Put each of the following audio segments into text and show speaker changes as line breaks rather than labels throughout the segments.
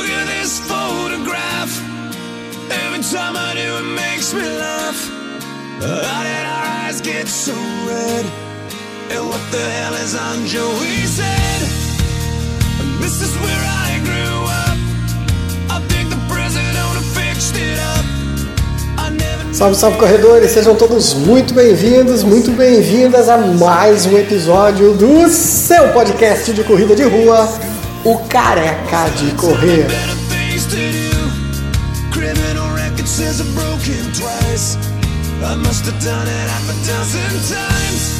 Look at this photograph. Every time I do, it makes me laugh. How did our eyes get so red? And what the hell is on Joey's head? This is where I grew up. I think the president fixed it up.
Salve, salve corredores, sejam todos muito bem-vindos, muito bem-vindas a mais um episódio do seu podcast de corrida de rua, o Careca de Correr.
I must have done it half a dozen times.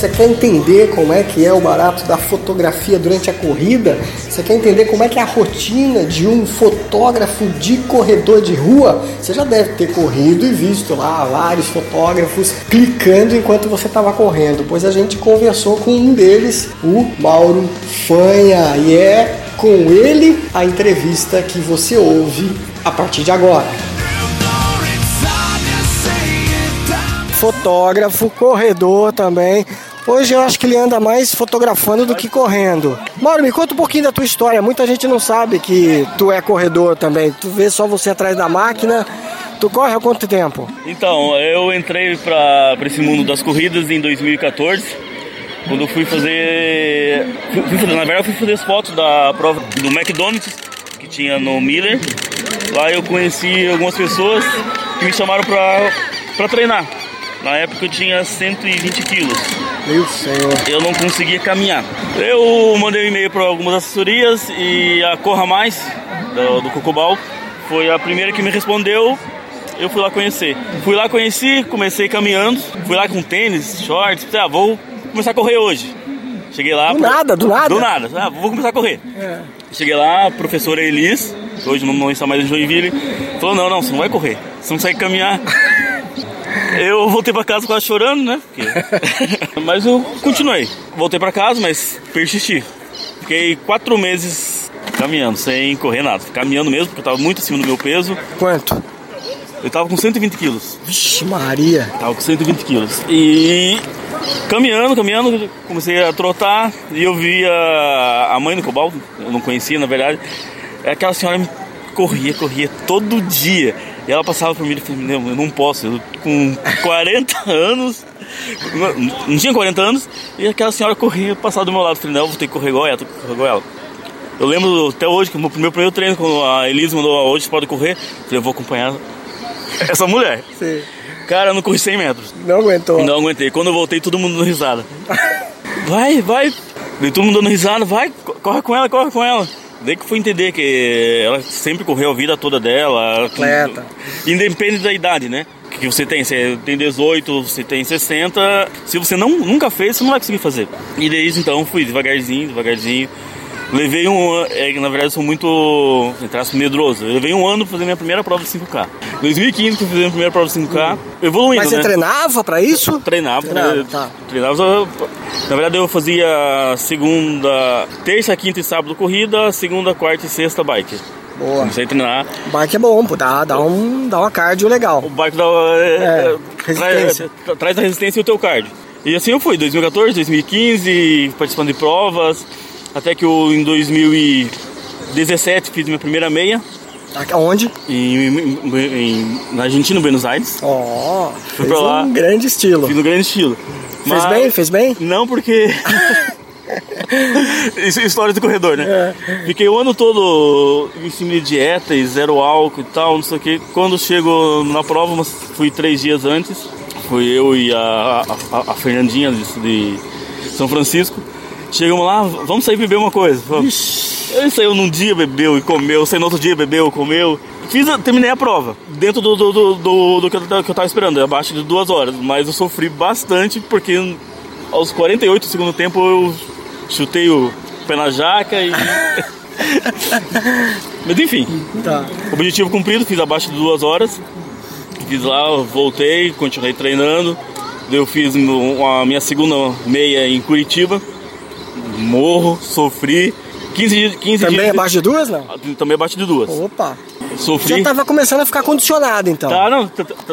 Você quer entender como é que é o barato da fotografia durante a corrida? Você quer entender como é que é a rotina de um fotógrafo de corredor de rua? Você já deve ter corrido e visto lá vários fotógrafos clicando enquanto você estava correndo, pois a gente conversou com um deles, o Mauro Fanha, e é com ele a entrevista que você ouve a partir de agora. Fotógrafo, corredor também. Hoje eu acho que ele anda mais fotografando do que correndo. Mauro, me conta um pouquinho da tua história. Muita gente não sabe que tu é corredor também. Tu vê só você atrás da máquina. Tu corre há quanto tempo?
Então, eu entrei para esse mundo das corridas em 2014, quando eu fui fazer, fui. Na verdade, eu fui fazer as fotos da prova do McDonald's que tinha no Miller. Lá eu conheci algumas pessoas que me chamaram para treinar. Na época eu tinha 120 quilos.
Meu senhor.
Eu não conseguia caminhar. Eu mandei um e-mail para algumas assessorias e a Corra Mais, do, do Cocobal, foi a primeira que me respondeu. Eu fui lá conhecer. Fui lá conheci, comecei caminhando. Fui lá com tênis, shorts. Ah, vou começar a correr hoje. Cheguei lá.
Do nada, do nada?
Do nada. Ah, vou começar a correr. Cheguei lá, a professora Elis, que hoje não, não está mais em Joinville, falou: não, não, você não vai correr. Você não consegue caminhar. Eu voltei pra casa quase chorando, né? Porque- mas eu continuei. Voltei pra casa, mas persisti. Fiquei quatro meses caminhando, sem correr nada. Caminhando mesmo, porque eu tava muito acima do meu peso.
Quanto?
Eu tava com 120 quilos.
Vixe Maria.
Tava com 120 quilos. E caminhando, caminhando, comecei a trotar e eu vi a, a mãe do Cobalto, eu não conhecia na verdade. Aquela senhora corria, corria todo dia. E ela passava por mim e falei, não, eu não posso, eu com 40 anos, não, tinha 40 anos, e aquela senhora corria, passava do meu lado. Falei, não, eu vou ter que correr igual ela, correr igual ela. Eu lembro até hoje que o meu primeiro treino, quando a Elisa mandou hoje você pode correr, eu falei, eu vou acompanhar essa mulher.
Você
Cara, eu não corri 100 metros.
não aguentou.
Não aguentei. Quando eu voltei, todo mundo dando risada. Vai, vai. Todo mundo dando risada. Vai, co- corre com ela, corre com ela. Daí que fui entender que ela sempre correu a vida toda dela.
Atleta.
Independente da idade, né? Que você tem, você tem 18, você tem 60. Se você não, nunca fez, você não vai conseguir fazer. E desde então fui devagarzinho, devagarzinho. Levei um ano, é, que na verdade eu sou muito, aspas, medroso. Eu levei um ano pra fazer minha primeira prova de 5K. 2015 que eu fiz a minha primeira prova de 5K, evoluindo,
Mas você
né?
treinava pra isso?
Treinava,
Treinava,
né?
tá.
Treinava. só- Na verdade, eu fazia segunda, terça, quinta e sábado corrida, segunda, quarta e sexta bike.
Boa.
Comecei a treinar.
Bike é bom, pô, dá, dá, um, dá uma cardio legal.
O bike dá, é,
É,
traz,
resistência.
tra- traz a resistência e o teu cardio. E assim eu fui, 2014, 2015, participando de provas, até que eu, em 2017 fiz minha primeira meia
Onde?
em, em- em- na Argentina, em Buenos Aires.
Ó,
Fui
fez
pra lá.
um grande estilo.
Fiz no grande estilo.
Fez bem? Fez bem?
Não, porque. Isso é história do corredor, né? Fiquei o ano todo em cima de dieta e zero álcool e tal, não sei o que. Quando chego na prova, mas fui três dias antes. Fui eu e a, a, a Fernandinha de, de São Francisco. Chegamos lá, vamos sair beber uma coisa. Vamos. Ele saiu num dia, bebeu e comeu, saiu no outro dia, bebeu, comeu. Fiz, terminei a prova, dentro do, do, do, do, do que, eu, que eu tava esperando, abaixo de duas horas. Mas eu sofri bastante porque aos 48 do segundo tempo eu chutei o pé na jaca e. Mas enfim,
Tá.
objetivo cumprido, fiz abaixo de duas horas. Fiz lá, voltei, continuei treinando. Eu fiz a minha segunda meia em Curitiba. Morro, sofri. 15, dias- 15
Também
dias.
abaixo de duas, não?
Também abaixo de duas.
Opa.
Sofri.
Já tava começando a ficar condicionado, então.
Tá, não,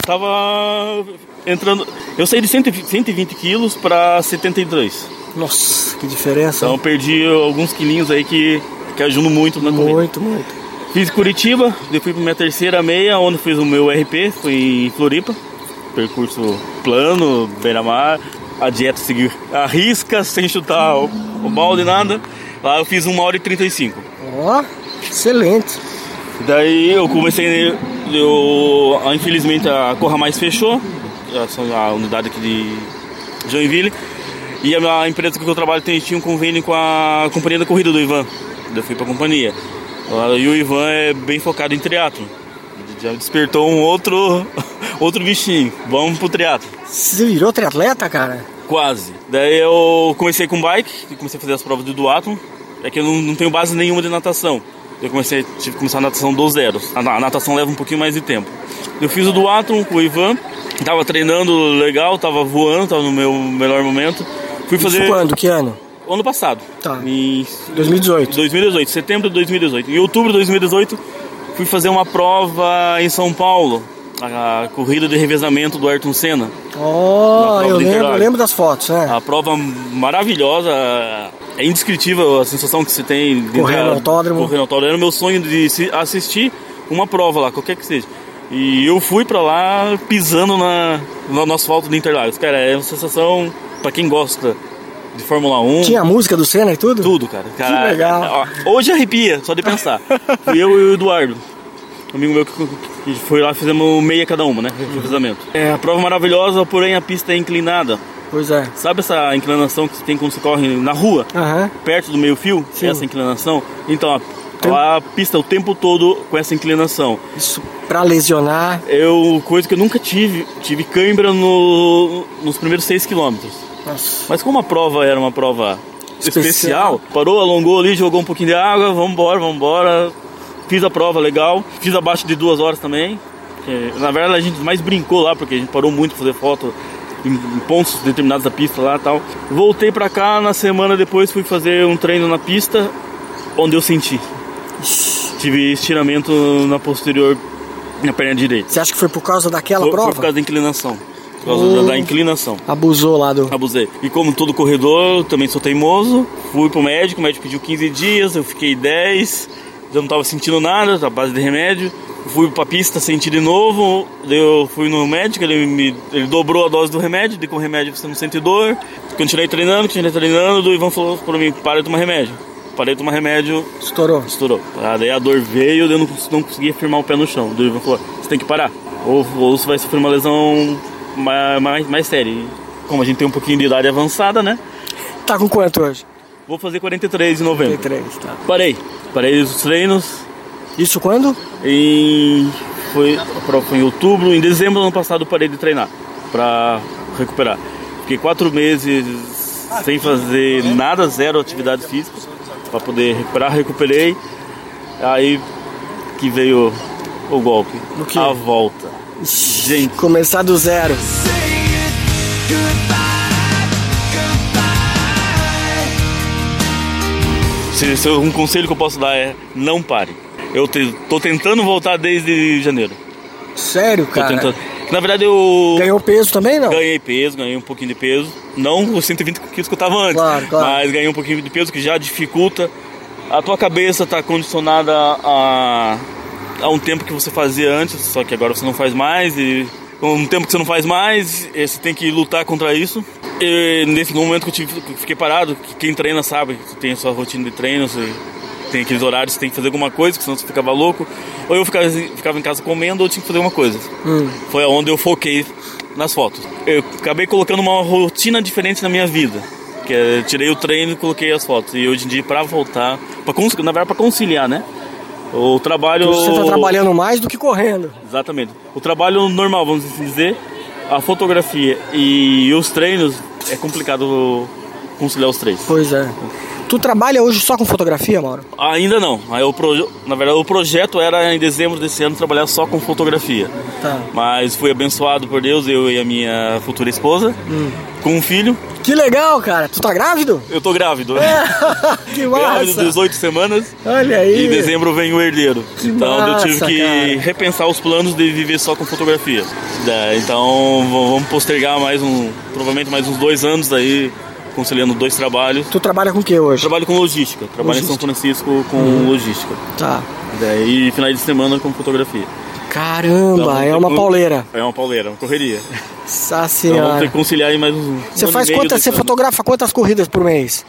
tava entrando. Eu saí de 120 120 quilos pra 72.
Nossa, que diferença.
Então perdi alguns quilinhos aí que, que ajudam muito na corrida.
muito, muito.
Fiz Curitiba, depois fui pra minha terceira meia, onde fiz o meu RP, fui em Floripa. Percurso plano, beira-mar. A dieta seguir a risca, sem chutar o, o balde, nada. Lá eu fiz 1 hora e 35.
Ó, excelente.
Daí eu comecei, eu, infelizmente a Corra Mais fechou, a, unidade aqui de Joinville. E a minha empresa que eu trabalho tem, tinha um convênio com a companhia da corrida do Ivan. Eu fui pra companhia. E o Ivan é bem focado em triatlo. Já despertou um outro, outro bichinho. Vamos pro triatlo.
Você virou triatleta, cara?
Quase. Daí eu comecei com bike, comecei a fazer as provas do duatlo. É que eu não, não tenho base nenhuma de natação. Eu comecei, tive que começar a natação do zero. A, a natação leva um pouquinho mais de tempo. Eu fiz o duatlo com o Ivan. Tava treinando legal, tava voando, tava no meu melhor momento. Fui fazer.
Isso quando? Que ano?
Ano passado.
Tá.
Em
2018.
2018, setembro de 2018. Em outubro de 2018, fui fazer uma prova em São Paulo, a corrida de revezamento do Ayrton Senna.
Oh, eu lembro, lembro das fotos, né?
A prova maravilhosa, é indescritível a sensação que você tem de
correr no autódromo.
Correr no autódromo. Era o meu sonho de assistir uma prova lá, qualquer que seja. E eu fui pra lá pisando na, no asfalto de Interlagos. Cara, é uma sensação pra quem gosta de Fórmula 1.
Tinha a música do Senna e tudo?
Tudo, cara. cara
que legal.
Hoje arrepia, só de pensar. Fui eu e o Eduardo. Um amigo meu que foi lá, fizemos meia cada uma, né? Revezamento. É a prova maravilhosa, porém a pista é inclinada.
Pois é.
Sabe essa inclinação que tem quando você corre na rua?
Uhum.
Perto do meio fio?
Sim.
Essa inclinação? Então, a, a pista o tempo todo com essa inclinação.
Isso pra lesionar?
Eu, coisa que eu nunca tive, tive cãibra no, nos primeiros 6 quilômetros.
Nossa.
Mas como a prova era uma prova especial,
Especial.
parou, alongou ali, jogou um pouquinho de água, vamos embora, vamos embora. Fiz a prova legal, fiz abaixo de duas horas também. Que, na verdade a gente mais brincou lá, porque a gente parou muito pra fazer foto em, pontos determinados da pista lá e tal. Voltei pra cá, na semana depois fui fazer um treino na pista, onde eu senti. Tive estiramento na posterior, na perna direita.
Você acha que foi por causa daquela
Foi,
prova?
foi por causa da inclinação. Por causa da, da inclinação.
Abusou lá do.
Abusei. E como todo corredor, eu também sou teimoso. Fui pro médico, o médico pediu 15 dias, eu fiquei 10. Já não tava sentindo nada, a base de remédio. Fui pra pista, senti de novo. Eu fui no médico, ele, me, ele dobrou a dose do remédio, de com o remédio você não sente dor. Continuei treinando, continuei treinando. O Ivan falou pra mim: para de tomar remédio. Parei de tomar remédio,
Estourou.
estourou. Ah, daí a dor veio, eu não, não conseguia firmar o pé no chão. O Ivan falou: você tem que parar. Ou, ou você vai sofrer uma lesão mais, mais, mais séria. E como a gente tem um pouquinho de idade avançada, né?
Tá com quanto hoje?
Vou fazer 43 em novembro.
33, tá.
Parei. Parei os treinos.
Isso quando?
Em, foi, foi em outubro. Em dezembro do ano passado parei de treinar pra recuperar. Fiquei quatro meses sem fazer nada, zero atividade física para poder recuperar. Recuperei. Aí que veio o golpe.
O quê?
A volta. Gente,
Começar do zero.
Se, um conselho que eu posso dar é não pare. Eu te, tô tentando voltar desde janeiro.
Sério,
Tô
cara?
tentando. Na verdade eu
Ganhou peso também, não?
ganhei peso, ganhei um pouquinho de peso. Não os 120 quilos que eu tava antes,
Claro, claro.
mas ganhei um pouquinho de peso que já dificulta. A tua cabeça tá condicionada a, a um tempo que você fazia antes, só que agora você não faz mais e um tempo que você não faz mais, eh, você tem que lutar contra isso. E nesse momento que eu tive, que fiquei parado, que quem treina sabe, você tem a sua rotina de treino, você tem aqueles horários, você tem que fazer alguma coisa, que senão você ficava louco. Ou eu ficava, ficava em casa comendo ou tinha que fazer alguma coisa.
Hum.
Foi onde eu foquei nas fotos. Eu acabei colocando uma rotina diferente na minha vida. Que é, tirei o treino e coloquei as fotos. E hoje em dia, pra voltar, pra, na verdade, pra conciliar, né? O trabalho.
Você tá trabalhando mais do que correndo.
Exatamente. O trabalho normal, vamos assim dizer, a fotografia e os treinos, é complicado conciliar os três.
Pois é. Tu trabalha hoje só com fotografia, Mauro?
Ainda não. Proje- Na verdade, o projeto era em dezembro desse ano trabalhar só com fotografia.
Tá.
Mas fui abençoado por Deus, eu e a minha futura esposa,
Hum.
com um filho.
Que legal, cara. Tu tá grávido?
Eu tô grávido.
que
Grávido,
massa.
18 semanas.
Olha aí.
E em dezembro vem o herdeiro.
Que
então eu tive
massa,
que
cara.
repensar os planos de viver só com fotografia. Então vamos postergar mais um, provavelmente mais uns dois anos aí, conciliando dois trabalhos.
Tu trabalha com o que hoje?
Trabalho com logística, trabalho em São
Logística.
Francisco com logística.
Tá.
Daí finais de semana com fotografia.
Caramba,
Então,
é uma pauleira.
É uma pauleira, uma correria.
Nossa
Então vamos ter que conciliar aí mais um.
Você faz quantas, você fotografa quantas corridas por mês?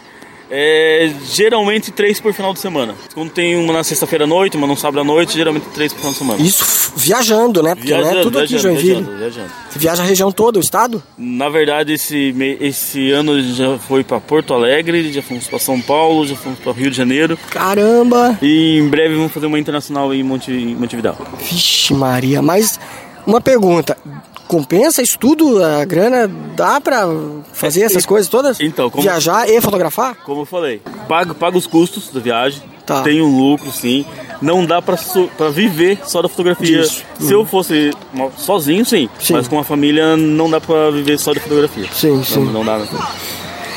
É, geralmente três por final de semana. Quando tem uma na sexta-feira à noite, uma no sábado à noite, geralmente três por final de semana.
Isso viajando, né? Porque não é tudo aqui em
viajando,
Joinville.
viajando, viajando.
Você viaja a região toda, o estado?
Na verdade, esse, esse ano já foi para Porto Alegre, já fomos para São Paulo, já fomos para Rio de Janeiro.
Caramba!
E em breve vamos fazer uma internacional em Monte, em Montevidéu.
Vixe Maria, mas uma pergunta. Compensa isso tudo? A grana dá pra fazer essas coisas todas?
Então, como-
Viajar e fotografar?
Como eu falei, paga, paga os custos da viagem,
Tá.
tem um lucro sim. Não dá pra, so- pra viver só da fotografia.
Disso.
Se eu fosse uma- sozinho, sim,
Sim.
Mas com a família não dá pra viver só de fotografia.
Sim,
Não,
sim.
não dá. Né?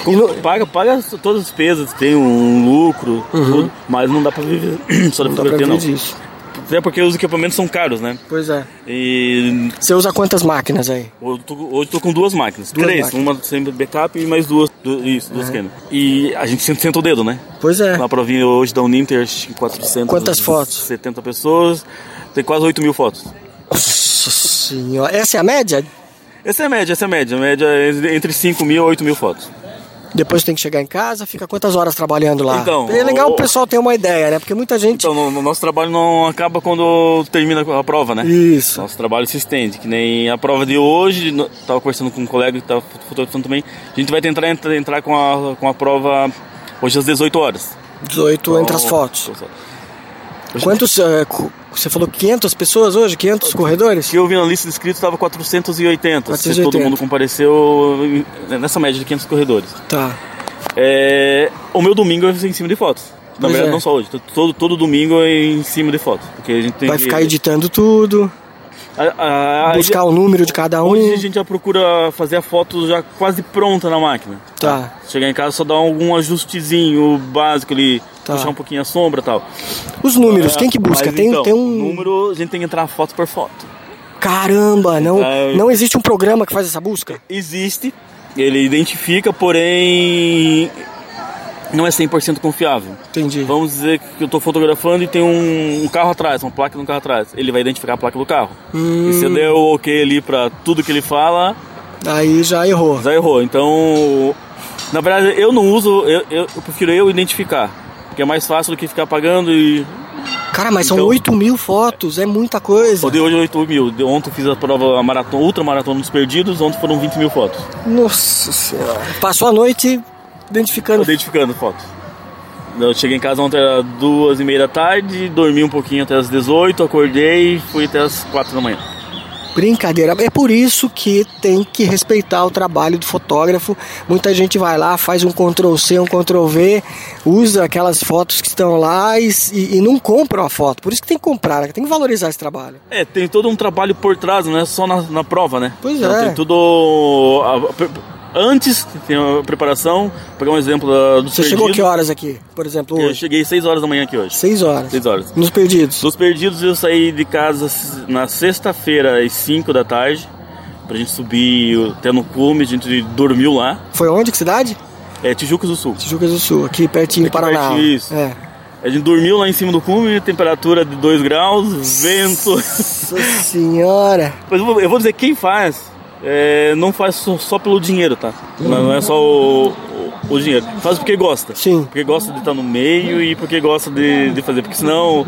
E
Paga, paga todas as despesas, tem um lucro, tudo, mas não dá pra viver só da
Uhum. Não dá pra
fotografia, não.
viver disso.
Até porque os equipamentos são caros, né?
Pois é.
E
Você usa quantas máquinas aí?
hoje eu tô, hoje eu tô com duas máquinas.
Duas
três,
máquinas.
uma sempre backup e mais duas. du- isso, duas Canon. E a gente senta, o dedo, né?
Pois é.
Na provinha hoje da Uninter, acho que 400.
Quantas fotos?
70 pessoas, tem quase 8 mil fotos.
Nossa senhora. Essa é a média?
Essa é a média, essa é a média. A média é entre 5 mil e 8 mil fotos.
Depois tem que chegar em casa, fica quantas horas trabalhando lá?
Então,
é legal
o-
o pessoal ter uma ideia, né? Porque muita gente.
Então, no, no nosso trabalho não acaba quando termina a prova, né?
Isso.
Nosso trabalho se estende, que nem a prova de hoje, no- tava conversando com um colega que estava fotografando também. A gente vai tentar entrar, entrar com, a, com a prova hoje às 18 horas.
18 entre as
Então,
fotos. Quantos. cu- você falou 500 pessoas hoje? 500 corredores?
que eu vi na lista de inscritos estava 480, Se
480.
todo mundo compareceu nessa média de 500 corredores.
Tá.
É, o meu domingo ser em cima de fotos. Na
Pois
verdade,
é.
não só hoje. Todo, todo domingo é em cima de fotos. Porque a gente tem
Vai
que-
ficar editando tudo,
A- a-
buscar o número de cada um.
Hoje a gente já procura fazer a foto já quase pronta na máquina.
Tá.
Chegar em casa só dar algum ajustezinho básico ali,
Tá.
puxar um pouquinho a sombra e tal.
Os números, quem que busca? Tem,
então,
tem um.
número, a gente tem que entrar foto por foto.
Caramba, não,
É.
não existe um programa que faz essa busca?
Existe, ele identifica, porém não é 100% confiável.
Entendi.
Vamos dizer que eu estou fotografando e tem um, um carro atrás, uma placa de um carro atrás. Ele vai identificar a placa do carro.
Hum.
E se eu der o ok ali para tudo que ele fala,
Aí já errou.
já errou. Então, na verdade, eu não uso, eu, eu, eu prefiro eu identificar. Porque é mais fácil do que ficar pagando e.
Cara, mas são
Então-
8 mil fotos, é muita coisa.
O de hoje é 8 mil. Ontem eu fiz a prova a maratona, ultra maratona dos perdidos, ontem foram 20 mil fotos.
Nossa senhora. Passou a noite identificando.
Identificando fotos. Eu cheguei em casa ontem às duas e meia da tarde, dormi um pouquinho até as 18, acordei e fui até as 4 da manhã.
Brincadeira. É por isso que tem que respeitar o trabalho do fotógrafo. Muita gente vai lá, faz um Ctrl C, um Ctrl V, usa aquelas fotos que estão lá e, e- não compram a foto. Por isso que tem que comprar, né? tem que valorizar esse trabalho.
É, tem todo um trabalho por trás, não é só na, na prova, né?
Pois
Então,
é.
Tem tudo. a- a- antes tem a preparação. Vou pegar um exemplo da, dos
Você
perdidos.
chegou que horas aqui? Por exemplo,
Eu
hoje?
cheguei 6 horas da manhã aqui hoje.
6 horas.
6 horas.
Nos perdidos.
Dos perdidos eu saí de casa na sexta-feira às 5 da tarde. Pra gente subir até no cume, a gente dormiu lá.
Foi onde? Que cidade?
É Tijucas do Sul.
Tijucas do Sul, aqui pertinho do
Aqui
Paraná.
pertinho, isso.
É.
A gente dormiu lá em cima do cume, temperatura de 2 graus, vento.
Nossa senhora.
Mas eu eu vou dizer, quem faz, é, não faz só, só pelo dinheiro, tá? Não, não é só o, o- o dinheiro. Faz porque gosta.
Sim.
Porque gosta de estar no meio e porque gosta de, de fazer. Porque senão,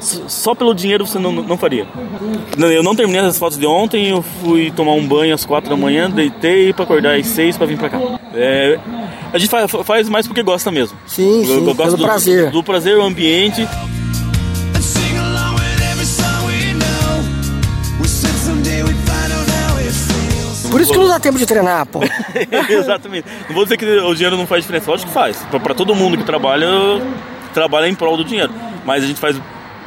só pelo dinheiro você não, não faria. Eu não terminei as fotos de ontem, eu fui tomar um banho às 4 da manhã, deitei pra acordar às 6 pra vir pra cá. É, a gente faz, faz mais porque gosta mesmo.
Sim, sim, pelo
do,
prazer.
Do prazer, o ambiente.
Por isso que não dá tempo de treinar, pô.
Exatamente. Não vou dizer que o dinheiro não faz diferença, lógico que faz. Pra, pra todo mundo que trabalha, trabalha em prol do dinheiro. Mas a gente faz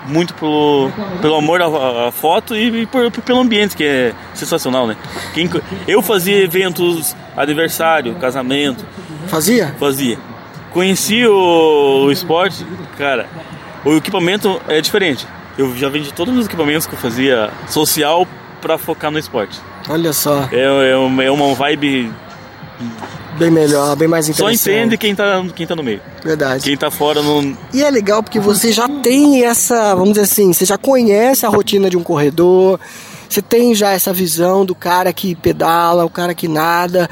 muito pelo, pelo amor à, à foto e, e por- pelo ambiente, que é sensacional, né? Quem- eu fazia eventos, aniversário, casamento,
Fazia?
fazia. Conheci o, o esporte, cara, o equipamento é diferente. Eu já vendi todos os equipamentos que eu fazia social pra focar no esporte.
Olha só.
É, é, uma, é uma vibe
Bem melhor, bem mais
só
interessante.
entende quem tá, quem tá no meio.
Verdade.
Quem tá fora não.
E é legal porque você já tem essa, vamos dizer assim, você já conhece a rotina de um corredor, você tem já essa visão do cara que pedala, o cara que nada.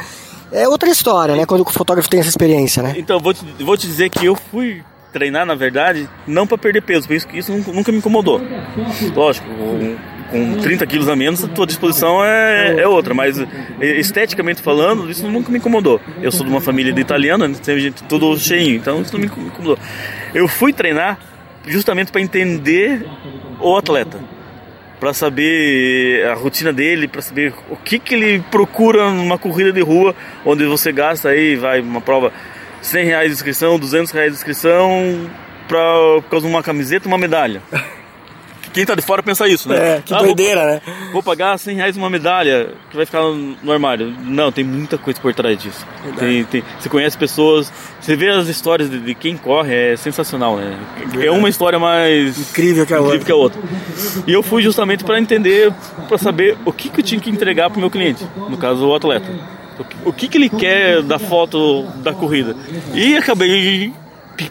É outra história, né? Quando o fotógrafo tem essa experiência, né?
Então, vou te, vou te dizer que eu fui treinar, na verdade, não para perder peso, por isso que isso nunca me incomodou. Lógico, com, com 30 quilos a menos, a tua disposição é, é outra, mas esteticamente falando, isso nunca me incomodou. Eu sou de uma família de italiana, tem gente tudo cheio, então isso não me incomodou. Eu fui treinar justamente para entender o atleta para saber a rotina dele, para saber o que, que ele procura numa corrida de rua, onde você gasta aí, vai uma prova 100 reais de inscrição, 200 reais de inscrição, pra, por causa de uma camiseta uma medalha. Quem tá de fora pensa isso, né?
É, que ah, doideira,
vou,
né?
Vou pagar 100 reais uma medalha que vai ficar no armário. Não, tem muita coisa por trás disso. Tem, tem, você conhece pessoas, você vê as histórias de, de quem corre, é sensacional, né? É uma história mais
incrível que a,
incrível
outra.
Que a outra. E eu fui justamente para entender, para saber o que, que eu tinha que entregar pro meu cliente, no caso o atleta. O que, que ele quer da foto da corrida. E acabei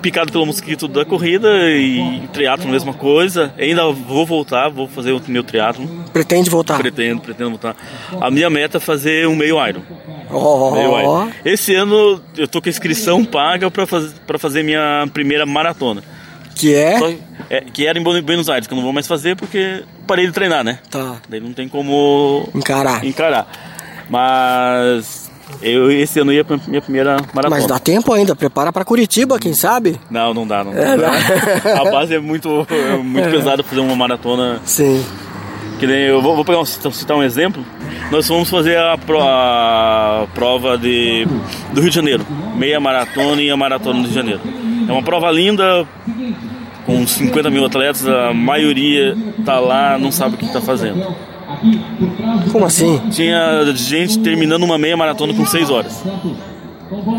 picado pelo mosquito da corrida e triatlo mesma coisa. Ainda vou voltar, vou fazer o meu triatlo.
Pretende voltar?
Pretendo, pretendo voltar. A minha meta é fazer um meio Iron.
Oh.
Meio Iron. Esse ano eu tô com a inscrição paga para fazer para fazer minha primeira maratona.
Que é?
Só, é? Que era em Buenos Aires, que eu não vou mais fazer porque parei de treinar, né?
Tá.
Daí não tem como
encarar.
Encarar. Mas eu esse ano ia pra minha primeira maratona.
Mas dá tempo ainda, prepara para Curitiba, quem sabe?
Não, não dá, não é, dá. A base é muito, é muito é. pesada fazer uma maratona.
Sim.
Que nem eu vou, vou pegar um, citar um exemplo. Nós vamos fazer a, pro, a prova de, do Rio de Janeiro, meia maratona e a maratona do Rio de Janeiro. É uma prova linda, com 50 mil atletas, a maioria tá lá, não sabe o que está fazendo.
Como assim?
Tinha gente terminando uma meia maratona com 6 horas.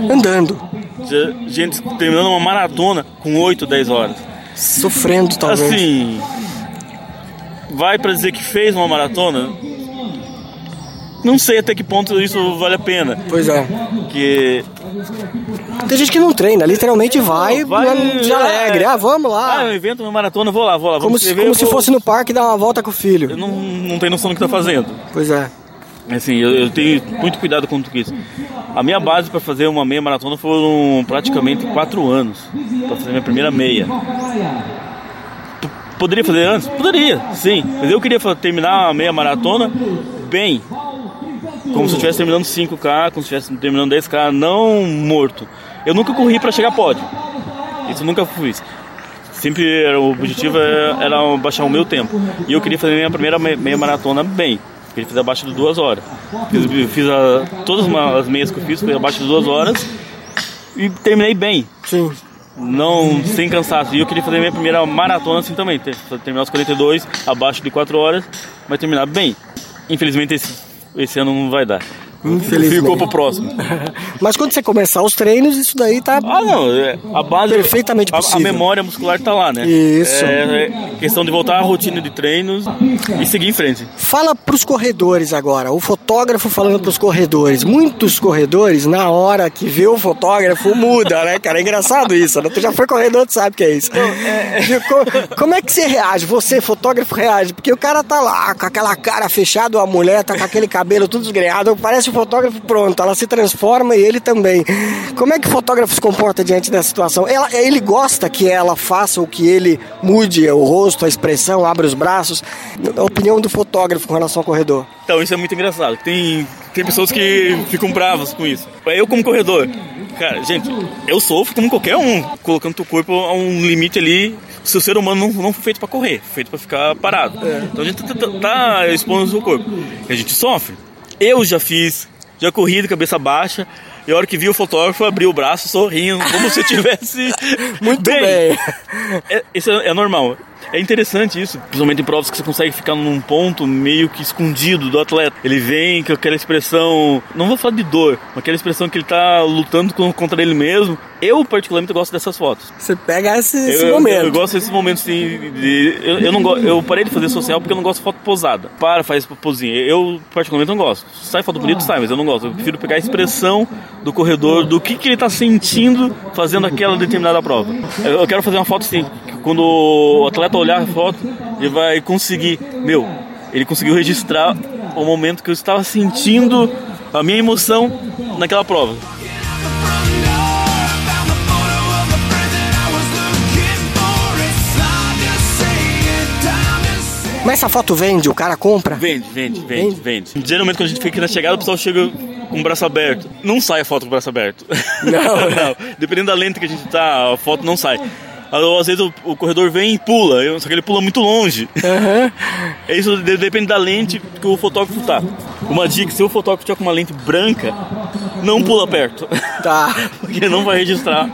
Andando.
Tinha gente terminando uma maratona com 8, 10 horas.
Sofrendo, talvez.
Assim, vai para dizer que fez uma maratona? Não sei até que ponto isso vale a pena.
Pois é.
Que
tem gente que não treina, literalmente vai, vai de alegre. Ah, vamos lá.
Ah, eu invento uma maratona, vou lá, vou lá.
Como, se, como se fosse no parque dar uma volta com o filho.
Eu não, não tenho noção do que tá fazendo.
Pois é.
Assim, eu, eu tenho muito cuidado com tudo isso. A minha base para fazer uma meia maratona foram praticamente quatro anos. Para fazer minha primeira meia. P poderia fazer antes? Poderia, sim. Mas eu queria terminar a meia maratona bem, como se eu estivesse terminando 5K, como se estivesse terminando 10K, não morto. Eu nunca corri para chegar a pódio. Isso eu nunca fiz. Sempre era, o objetivo era, era, baixar o meu tempo. E eu queria fazer minha primeira meia maratona bem. Queria fazer abaixo de duas horas. Fiz, fiz a, todas as meias que eu fiz, foi abaixo de duas horas. E terminei bem.
Sim.
Não, sem cansaço. E eu queria fazer minha primeira maratona assim também. Terminar os 42, abaixo de 4 horas, mas terminar bem. Infelizmente esse, esse ano não vai dar. Ficou pro próximo.
Mas quando você começar os treinos, isso daí tá.
Ah, não. É, a base.
Perfeitamente possível.
A, a memória muscular tá lá, né?
Isso.
É, é, questão de voltar à rotina de treinos e seguir em frente.
Fala pros corredores agora. O fotógrafo falando pros corredores. Muitos corredores, na hora que vê o fotógrafo, muda, né, cara? É engraçado isso, né? Tu já foi corredor, tu sabe que é isso. É, Como é que você reage? Você, fotógrafo, reage? Porque o cara tá lá com aquela cara fechada, a mulher tá com aquele cabelo tudo desgrenhado, parece fotógrafo pronto, ela se transforma e ele também. Como é que o fotógrafo se comporta diante dessa situação? Ela, ele gosta que ela faça o que ele mude o rosto, a expressão, abra os braços. A opinião do fotógrafo com relação ao corredor.
Então, isso é muito engraçado. Tem, tem pessoas que ficam bravas com isso. Eu, como corredor, cara, gente, eu sofro como qualquer um, colocando o corpo a um limite ali se o ser humano não, não foi feito para correr, foi feito para ficar parado. É. Então a gente tá, tá, tá expondo o seu corpo. E a gente sofre. Eu já fiz, já corri de cabeça baixa. E a hora que vi o fotógrafo, abri o braço sorrindo, como se tivesse
muito bem.
bem. É, isso é, é, normal. É interessante isso, principalmente em provas que você consegue ficar num ponto meio que escondido do atleta. Ele vem com aquela expressão, não vou falar de dor, mas aquela expressão que ele tá lutando contra ele mesmo. Eu, particularmente, gosto dessas fotos.
Você pega esse, esse
eu,
momento.
Eu, eu, gosto desses momentos assim, de, eu, eu, não eu parei de fazer social porque eu não gosto de foto posada. Para, faz posinha. Eu, particularmente, não gosto. Sai foto bonita, sai, mas eu não gosto. Eu prefiro pegar a expressão do corredor, do que, que ele tá sentindo fazendo aquela determinada prova. Eu, eu quero fazer uma foto assim, quando o atleta olhar a foto, ele vai conseguir, meu, ele conseguiu registrar o momento que eu estava sentindo a minha emoção naquela prova.
Mas essa foto vende, o cara compra?
Vende, vende, vende, vende. Geralmente quando a gente fica aqui na chegada, o pessoal chega com o braço aberto. Não sai a foto com o braço aberto.
Não,
não. Dependendo da lente que a gente tá, a foto não sai. Às vezes o, o corredor vem e pula, só que ele pula muito longe.
Uhum.
Isso depende da lente que o fotógrafo tá. Uma dica, se o fotógrafo tiver com uma lente branca, não pula perto.
Tá.
Porque ele não vai registrar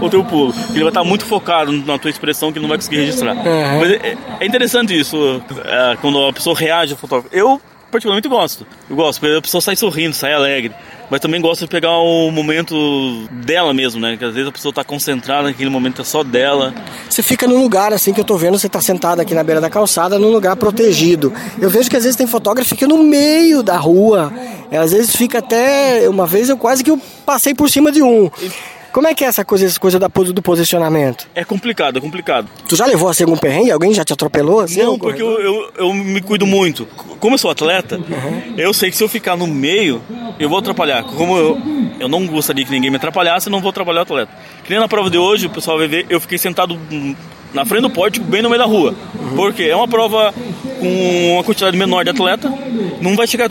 o teu pulo. Ele vai estar muito focado na tua expressão que ele não vai conseguir registrar.
Uhum.
Mas é, é, interessante isso, é, quando a pessoa reage ao fotógrafo. Eu particularmente gosto. Eu gosto, porque a pessoa sai sorrindo, sai alegre. Mas também gosto de pegar o momento dela mesmo, né? Que às vezes a pessoa tá concentrada naquele momento é só dela.
Você fica num lugar assim que eu tô vendo, você tá sentado aqui na beira da calçada, num lugar protegido. Eu vejo que às vezes tem fotógrafo que fica no meio da rua. Às vezes fica até. Uma vez eu quase que eu passei por cima de um. Como é que é essa coisa, essa coisa da, do posicionamento?
É complicado, é complicado.
Tu já levou assim algum perrengue? Alguém já te atropelou? Assim,
Não, porque eu, eu, eu, me cuido muito. Como eu sou atleta, uhum. eu sei que se eu ficar no meio, eu vou atrapalhar. Como eu, eu não gostaria que ninguém me atrapalhasse, eu não vou atrapalhar o atleta. Que nem na prova de hoje, o pessoal vai ver, eu fiquei sentado na frente do pórtico, bem no meio da rua. Uhum. Porque é uma prova com uma quantidade menor de atleta, não vai chegar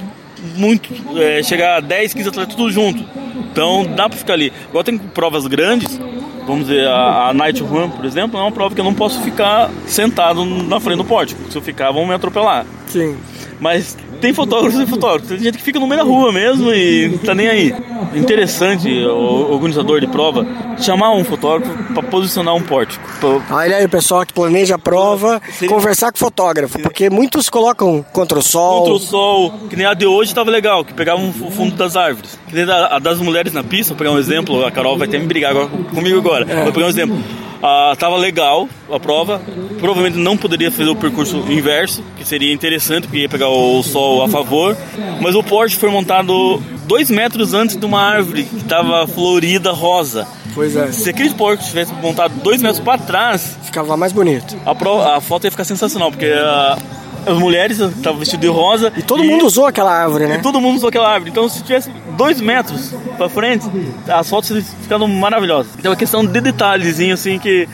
muito, é, chegar a 10, 15 atletas tudo junto. Então dá pra ficar ali. Igual tem provas grandes, vamos dizer, a, a Night Run, por exemplo, é uma prova que eu não posso ficar sentado na frente do pórtico. Se eu ficar, vão me atropelar.
Sim.
Mas tem fotógrafos e fotógrafos. Tem gente que fica no meio da rua mesmo e não tá nem aí. Interessante o organizador de prova chamar um fotógrafo para posicionar um pórtico.
Pra... Olha aí o pessoal que planeja a prova, Seria... conversar com o fotógrafo, porque muitos colocam contra o sol.
Contra o sol, que nem a de hoje tava legal, que pegavam o fundo das árvores. Que nem a, das mulheres na pista, vou pegar um exemplo, a Carol vai até me brigar agora, comigo agora. É. Vou pegar um exemplo. Ah, tava legal a prova. Provavelmente não poderia fazer o percurso inverso, que seria interessante, porque ia pegar o sol a favor. Mas o Porsche foi montado dois metros antes de uma árvore que estava florida rosa.
Pois é.
Se aquele Porsche tivesse montado dois metros para trás,
ficava mais bonito.
A, pro, a foto ia ficar sensacional, porque a, as mulheres estavam vestidas de rosa.
E todo e, mundo usou aquela árvore, né?
E todo mundo usou aquela árvore. Então, se tivesse dois metros para frente, as fotos ficando maravilhosas. Então, é uma questão de detalhezinho, assim, que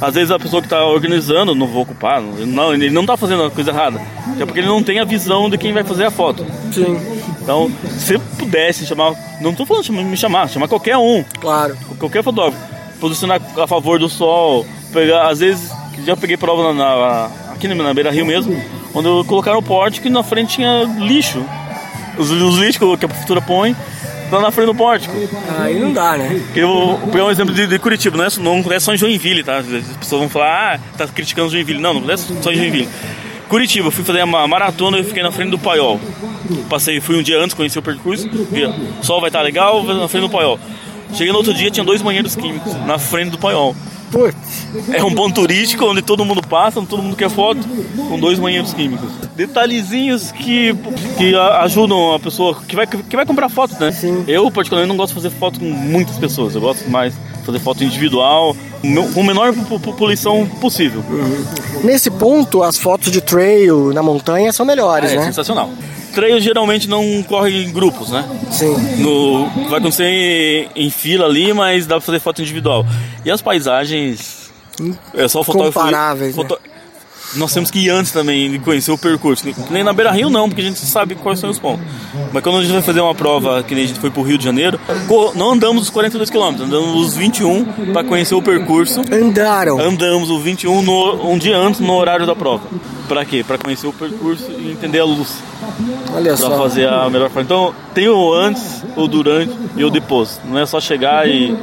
às vezes a pessoa que está organizando, não vou ocupar, não, ele não está fazendo a coisa errada. É porque ele não tem a visão de quem vai fazer a foto.
Sim.
Então, se pudesse chamar, não estou falando de me chamar, chamar qualquer um.
Claro.
Qualquer fotógrafo. Posicionar a favor do sol, pegar, às vezes, já peguei prova na, na aqui na Beira Rio mesmo, onde colocaram o pórtico e na frente tinha lixo. Os, os lixos que a prefeitura põe lá na frente do pórtico.
Aí não dá, né?
Eu vou pegar um exemplo de, de Curitiba, não é, não é só em Joinville, tá? As pessoas vão falar, ah, tá criticando Joinville. Não, não é só em Joinville. Curitiba, fui fazer uma maratona e fiquei na frente do Paiol. Passei, fui um dia antes, conheci o percurso, vi, sol vai estar tá legal, na frente do Paiol. Cheguei no outro dia, tinha dois banheiros químicos na frente do Paiol.
Putz.
É um ponto turístico onde todo mundo passa, todo mundo quer foto, com dois banheiros químicos. Detalhezinhos que, que ajudam a pessoa que vai, que vai comprar foto, né?
Sim.
Eu, particularmente, não gosto de fazer foto com muitas pessoas. Eu gosto mais de fazer foto individual, com a menor poluição possível.
Uhum. Nesse ponto, as fotos de trail na montanha são melhores,
é,
né?
É sensacional trail geralmente não corre em grupos, né?
Sim.
No, vai acontecer em, em, fila ali, mas dá pra fazer foto individual. E as paisagens. É só fotógrafo.
Comparáveis. Foto, né?
nós temos que ir antes também de conhecer o percurso. Nem na Beira Rio não, porque a gente sabe quais são os pontos. Mas quando a gente vai fazer uma prova, que nem a gente foi pro Rio de Janeiro, não andamos os 42 km, andamos os 21 para conhecer o percurso.
Andaram?
Andamos os 21 no, um dia antes, no horário da prova. Pra quê? Pra conhecer o percurso e entender a luz.
Olha
Pra
só.
fazer a melhor forma. Então, tem o antes, o durante e o depois. Não é só chegar e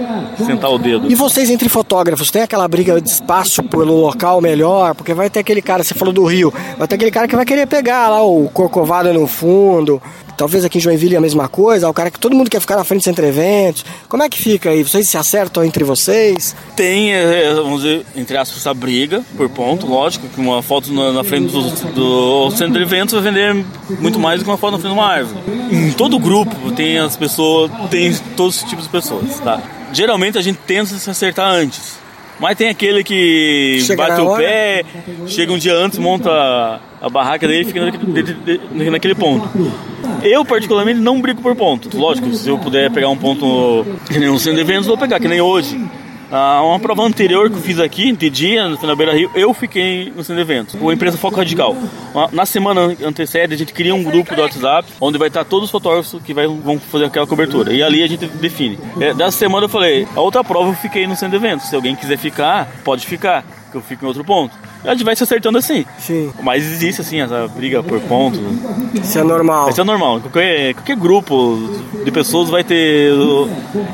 sentar o dedo.
E vocês entre fotógrafos, tem aquela briga de espaço pelo local melhor? Porque vai ter aquele cara, você falou do Rio, vai ter aquele cara que vai querer pegar lá o corcovado no fundo. Talvez aqui em Joinville é a mesma coisa, o cara que todo mundo quer ficar na frente dos entre eventos. Como é que fica aí? Vocês se acertam entre vocês?
Tem, é, vamos dizer, entre aspas, essa briga por ponto. Lógico que uma foto na, na frente do, do centro de eventos vai vender muito mais do que uma foto na frente de uma árvore. Em todo grupo tem as pessoas, tem todos os tipos de pessoas, tá? Geralmente a gente tenta se acertar antes. Mas tem aquele que bate o pé, chega um dia antes, monta a, barraca dele fica naquele, ponto. Eu, particularmente, não brigo por ponto. Lógico, se eu puder pegar um ponto que nem um centro de eventos, vou pegar, que nem hoje. Ah, uma prova anterior que eu fiz aqui, de dia, na Beira Rio, eu fiquei no centro de eventos, com a empresa Foco Radical. Uma- Na semana antecede, a gente cria um grupo do WhatsApp, onde vai estar todos os fotógrafos que vão fazer aquela cobertura. E ali a gente define. É, dessa semana eu falei, a outra prova eu fiquei no centro de eventos. Se alguém quiser ficar, pode ficar, que eu fico em outro ponto. A gente vai se acertando assim.
Sim.
Mas existe, assim, essa briga por ponto.
Isso é normal.
Isso é normal. Qualquer, qualquer grupo de pessoas vai ter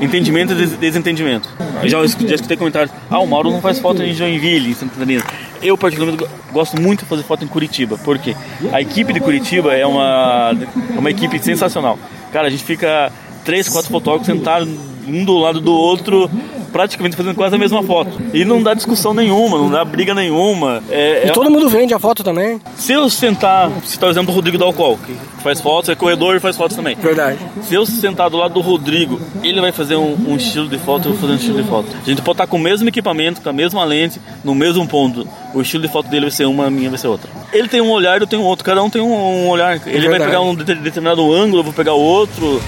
entendimento e des- desentendimento. Eu já, já escutei comentários. Ah, o Mauro não faz foto em Joinville, em Santa Catarina. Eu, particularmente, go- gosto muito de fazer foto em Curitiba. Por quê? A equipe de Curitiba é uma, é uma equipe sensacional. Cara, a gente fica três, quatro fotógrafos sentados um do lado do outro, praticamente fazendo quase a mesma foto. E não dá discussão nenhuma, não dá briga nenhuma. É,
E
é-
todo mundo vende a foto também?
se eu sentar, citar o exemplo do Rodrigo Dalcol, que faz fotos, é corredor e faz fotos também.
Verdade.
Se eu sentar do lado do Rodrigo, ele vai fazer um, um estilo de foto, eu vou fazer um estilo de foto. A gente pode estar com o mesmo equipamento, com a mesma lente, no mesmo ponto. O estilo de foto dele vai ser uma, a minha vai ser outra. Ele tem um olhar, eu tenho outro. Cada um tem um, um olhar. Ele vai
verdade.
pegar um de- determinado ângulo, eu vou pegar outro.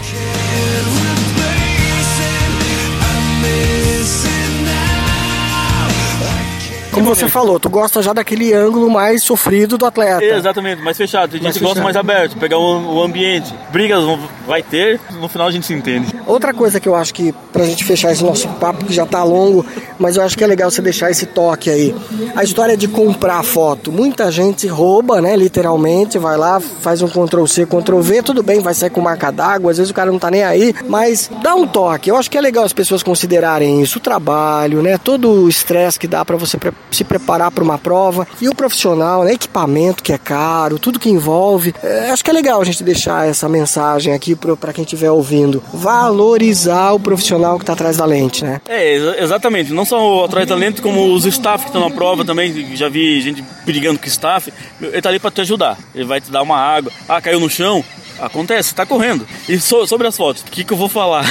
Como você falou, tu gosta já daquele ângulo mais sofrido do atleta.
Exatamente, mais fechado. Tem gente que gosta mais aberto, pegar o, o ambiente. Brigas vai ter, no final a gente se entende.
Outra coisa que eu acho que, pra gente fechar esse nosso papo, que já tá longo, mas eu acho que é legal você deixar esse toque aí. A história de comprar foto. Muita gente rouba, né, literalmente, vai lá, faz um Ctrl-C, Ctrl-V, tudo bem, vai sair com marca d'água, às vezes o cara não tá nem aí, mas dá um toque. Eu acho que é legal as pessoas considerarem isso, o trabalho, né, todo o estresse que dá pra você pre- se preparar pra uma prova, e o profissional, né, equipamento que é caro, tudo que envolve. É, acho que é legal a gente deixar essa mensagem aqui pra quem estiver ouvindo. Valorizar o profissional que tá atrás da lente, né?
É, exa- exatamente. Não só atrás da lente, como os staff que estão na prova também. Já vi gente brigando com o staff. Ele tá ali para te ajudar. Ele vai te dar uma água. Ah, caiu no chão. Acontece, tá correndo. E so- sobre as fotos, o que, que eu vou falar?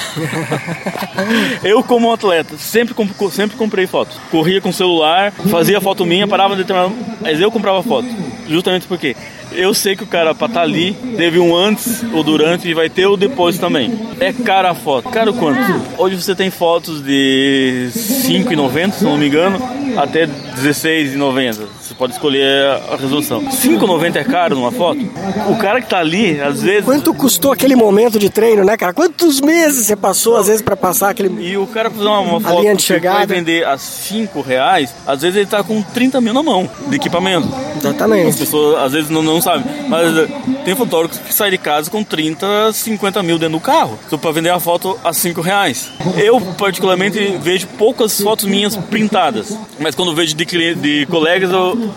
eu, como atleta, sempre, comp- sempre comprei foto. Corria com o celular, fazia foto minha, parava de determinado. Mas eu comprava foto. Justamente porque eu sei que o cara, pra estar ali, teve um antes, o durante e vai ter o depois também. É cara a foto. Caro quanto? Hoje você tem fotos de R$ 5,90, se não me engano, até R$ 16,90. Você pode escolher a resolução. R$ 5,90 é caro numa foto? O cara que tá ali, às vezes.
Quanto custou aquele momento de treino, né, cara? Quantos meses você passou, às vezes, pra passar aquele.
E o cara fazer uma, uma foto
linha de
que vai
chegada.
vender a 5 reais, às vezes ele tá com 30 mil na mão de equipamento. As
Exatamente.
pessoas às vezes não, não sabem. Mas eh, tem fotógrafos que saem de casa com 30, 50 mil dentro do carro. Só para vender a foto a 5 reais. Eu, particularmente, vejo poucas fotos minhas printadas. Mas quando vejo de, cliente, de colegas, eu,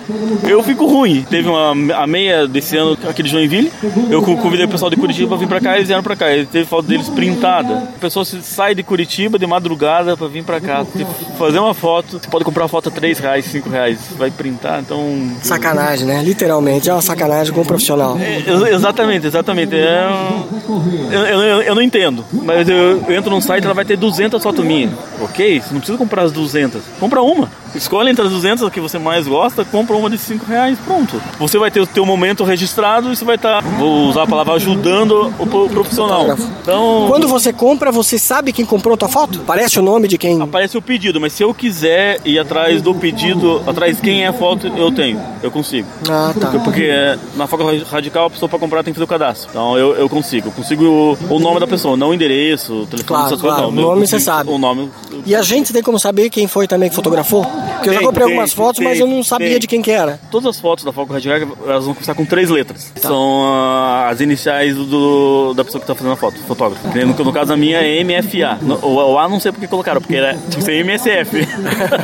eu fico ruim. Teve uma a meia desse ano aqui de Joinville. Eu co- convidei o pessoal de Curitiba para vir para cá e eles vieram para cá. E teve foto deles printada. A pessoa sai de Curitiba de madrugada para vir para cá. Tipo, Fazer uma foto, você pode comprar uma foto a 3 reais, 5 reais. Vai printar, então
Sacanagem, né? Literalmente, é uma sacanagem com o profissional.
é, ex- exatamente, exatamente. É eu, eu, eu- eu não entendo, mas eu, eu entro num site ela vai ter 200 fotos minhas. Ok, você não precisa comprar as 200. Compra uma. Escolhe entre as 200 a que você mais gosta, compra uma de 5 reais, pronto. Você vai ter o teu momento registrado e você vai estar, vou usar a palavra, ajudando o pro- profissional. Então,
Quando você compra, você sabe quem comprou a tua foto? Parece o nome de quem.
aparece o pedido, mas se eu quiser ir atrás do pedido, atrás de quem é a foto, eu tenho, eu consigo.
Ah, tá.
Porque, é, na Foca Radical a pessoa para comprar tem que fazer o cadastro. Então eu, eu consigo. Eu consigo o, o nome da pessoa, não o endereço, o telefone,
Claro,
essas coisas.
claro.
Não.
O nome você sabe.
O nome.
E a gente tem como saber quem foi também que fotografou? Porque eu já
Tem,
comprei
tem,
algumas fotos, mas
tem,
eu não sabia
tem.
de quem que era.
Todas as fotos da Foco Radical, elas vão começar com três letras.
Tá.
São ah, as iniciais do, da pessoa que tá fazendo a foto, fotógrafo. No, no caso a minha é MFA. No- O, o A não sei porque colocaram, porque era, que ser MSF.